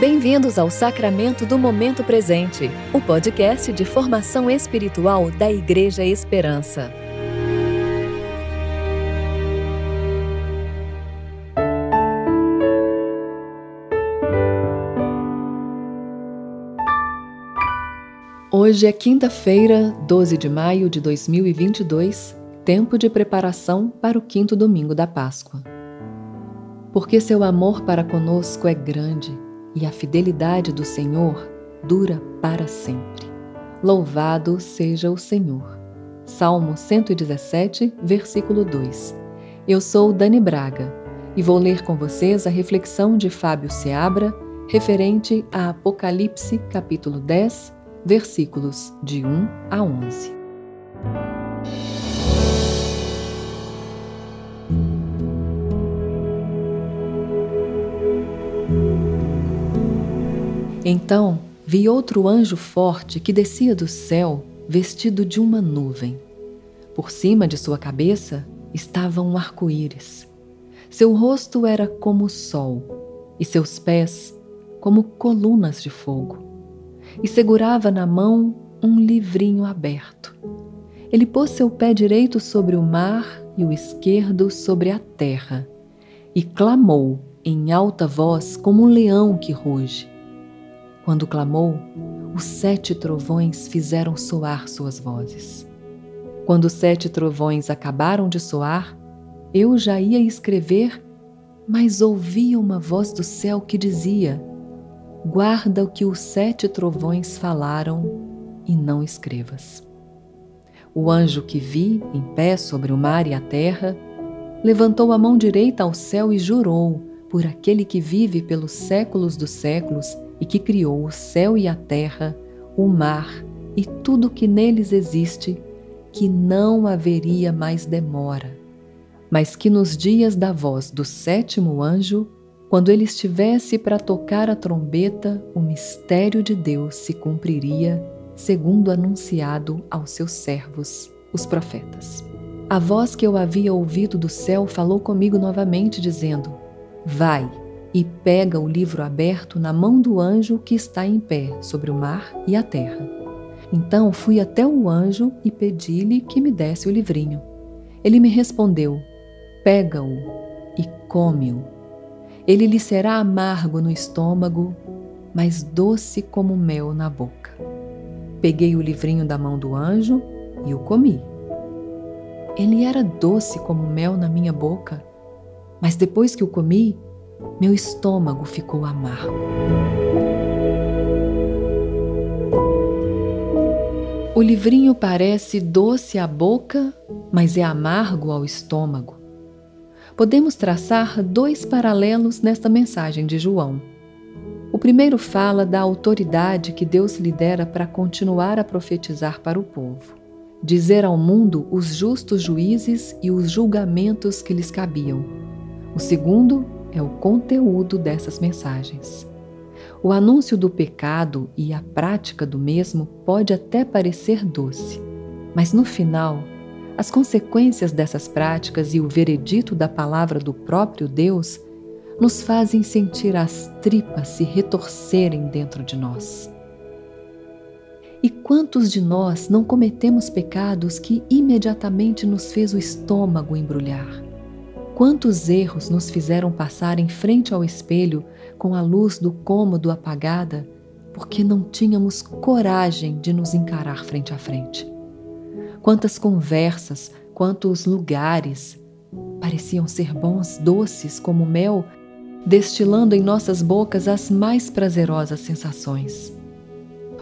Bem-vindos ao Sacramento do Momento Presente, o podcast de formação espiritual da Igreja Esperança. Hoje é quinta-feira, 12 de maio de 2022, tempo de preparação para o quinto domingo da Páscoa. Porque seu amor para conosco é grande e a fidelidade do Senhor dura para sempre. Louvado seja o Senhor. Salmo 117, versículo 2. Eu sou Dani Braga e vou ler com vocês a reflexão de Fábio Seabra referente a Apocalipse, capítulo 10, versículos de 1 a 11. Então vi outro anjo forte que descia do céu, vestido de uma nuvem. Por cima de sua cabeça estava um arco-íris. Seu rosto era como o sol, e seus pés como colunas de fogo. E segurava na mão um livrinho aberto. Ele pôs seu pé direito sobre o mar e o esquerdo sobre a terra, e clamou em alta voz como um leão que ruge. Quando clamou, os sete trovões fizeram soar suas vozes. Quando os sete trovões acabaram de soar, eu já ia escrever, mas ouvi uma voz do céu que dizia: Guarda o que os sete trovões falaram e não escrevas. O anjo que vi, em pé sobre o mar e a terra, levantou a mão direita ao céu e jurou, por aquele que vive pelos séculos dos séculos e que criou o céu e a terra, o mar e tudo que neles existe, que não haveria mais demora, mas que nos dias da voz do sétimo anjo, quando ele estivesse para tocar a trombeta, o mistério de Deus se cumpriria, segundo anunciado aos seus servos, os profetas. A voz que eu havia ouvido do céu falou comigo novamente, dizendo: Vai e pega o livro aberto na mão do anjo que está em pé sobre o mar e a terra. Então fui até o anjo e pedi-lhe que me desse o livrinho. Ele me respondeu: Pega-o e come-o. Ele lhe será amargo no estômago, mas doce como mel na boca. Peguei o livrinho da mão do anjo e o comi. Ele era doce como mel na minha boca, mas depois que o comi, meu estômago ficou amargo. O livrinho parece doce à boca, mas é amargo ao estômago. Podemos traçar dois paralelos nesta mensagem de João. O primeiro fala da autoridade que Deus lhe dera para continuar a profetizar para o povo, dizer ao mundo os justos juízes e os julgamentos que lhes cabiam. O segundo é o conteúdo dessas mensagens. O anúncio do pecado e a prática do mesmo pode até parecer doce, mas no final, as consequências dessas práticas e o veredito da palavra do próprio Deus nos fazem sentir as tripas se retorcerem dentro de nós. E quantos de nós não cometemos pecados que imediatamente nos fez o estômago embrulhar? Quantos erros nos fizeram passar em frente ao espelho com a luz do cômodo apagada porque não tínhamos coragem de nos encarar frente a frente? Quantas conversas, quantos lugares pareciam ser bons, doces como mel, destilando em nossas bocas as mais prazerosas sensações.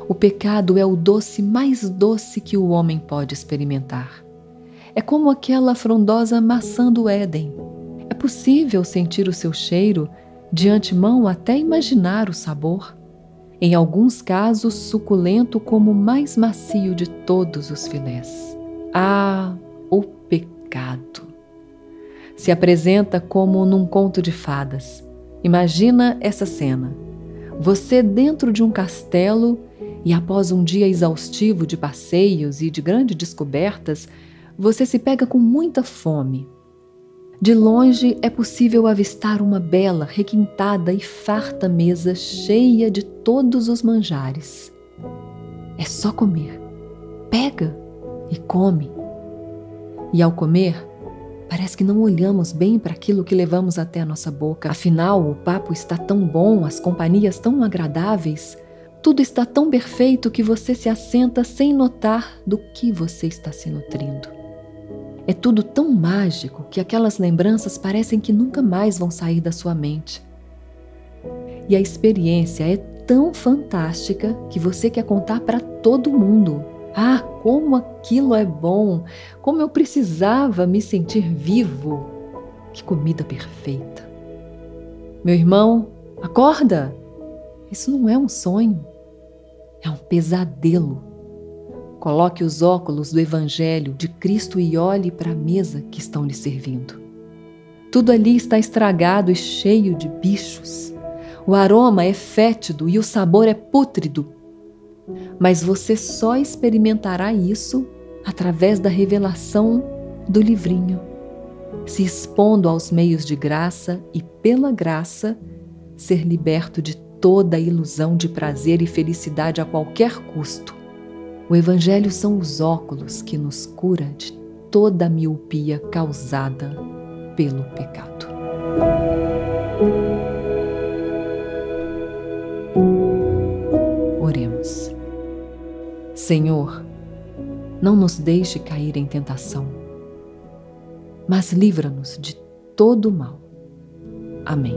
O pecado é o doce mais doce que o homem pode experimentar. É como aquela frondosa maçã do Éden. É possível sentir o seu cheiro, de antemão até imaginar o sabor. Em alguns casos, suculento como o mais macio de todos os filés. Ah, o pecado! Se apresenta como num conto de fadas. Imagina essa cena. Você dentro de um castelo e após um dia exaustivo de passeios e de grandes descobertas, você se pega com muita fome. De longe é possível avistar uma bela, requintada e farta mesa cheia de todos os manjares. É só comer. Pega e come. E ao comer, parece que não olhamos bem para aquilo que levamos até a nossa boca. Afinal, o papo está tão bom, as companhias tão agradáveis, tudo está tão perfeito que você se assenta sem notar do que você está se nutrindo. É tudo tão mágico que aquelas lembranças parecem que nunca mais vão sair da sua mente. E a experiência é tão fantástica que você quer contar para todo mundo. Ah, como aquilo é bom! Como eu precisava me sentir vivo! Que comida perfeita! Meu irmão, acorda! Isso não é um sonho, é um pesadelo. Coloque os óculos do Evangelho de Cristo e olhe para a mesa que estão lhe servindo. Tudo ali está estragado e cheio de bichos. O aroma é fétido e o sabor é pútrido. Mas você só experimentará isso através da revelação do livrinho, se expondo aos meios de graça e, pela graça, ser liberto de toda a ilusão de prazer e felicidade a qualquer custo o Evangelho são os óculos que nos cura de toda a miopia causada pelo pecado. Oremos. Senhor, não nos deixe cair em tentação, mas livra-nos de todo o mal. Amém.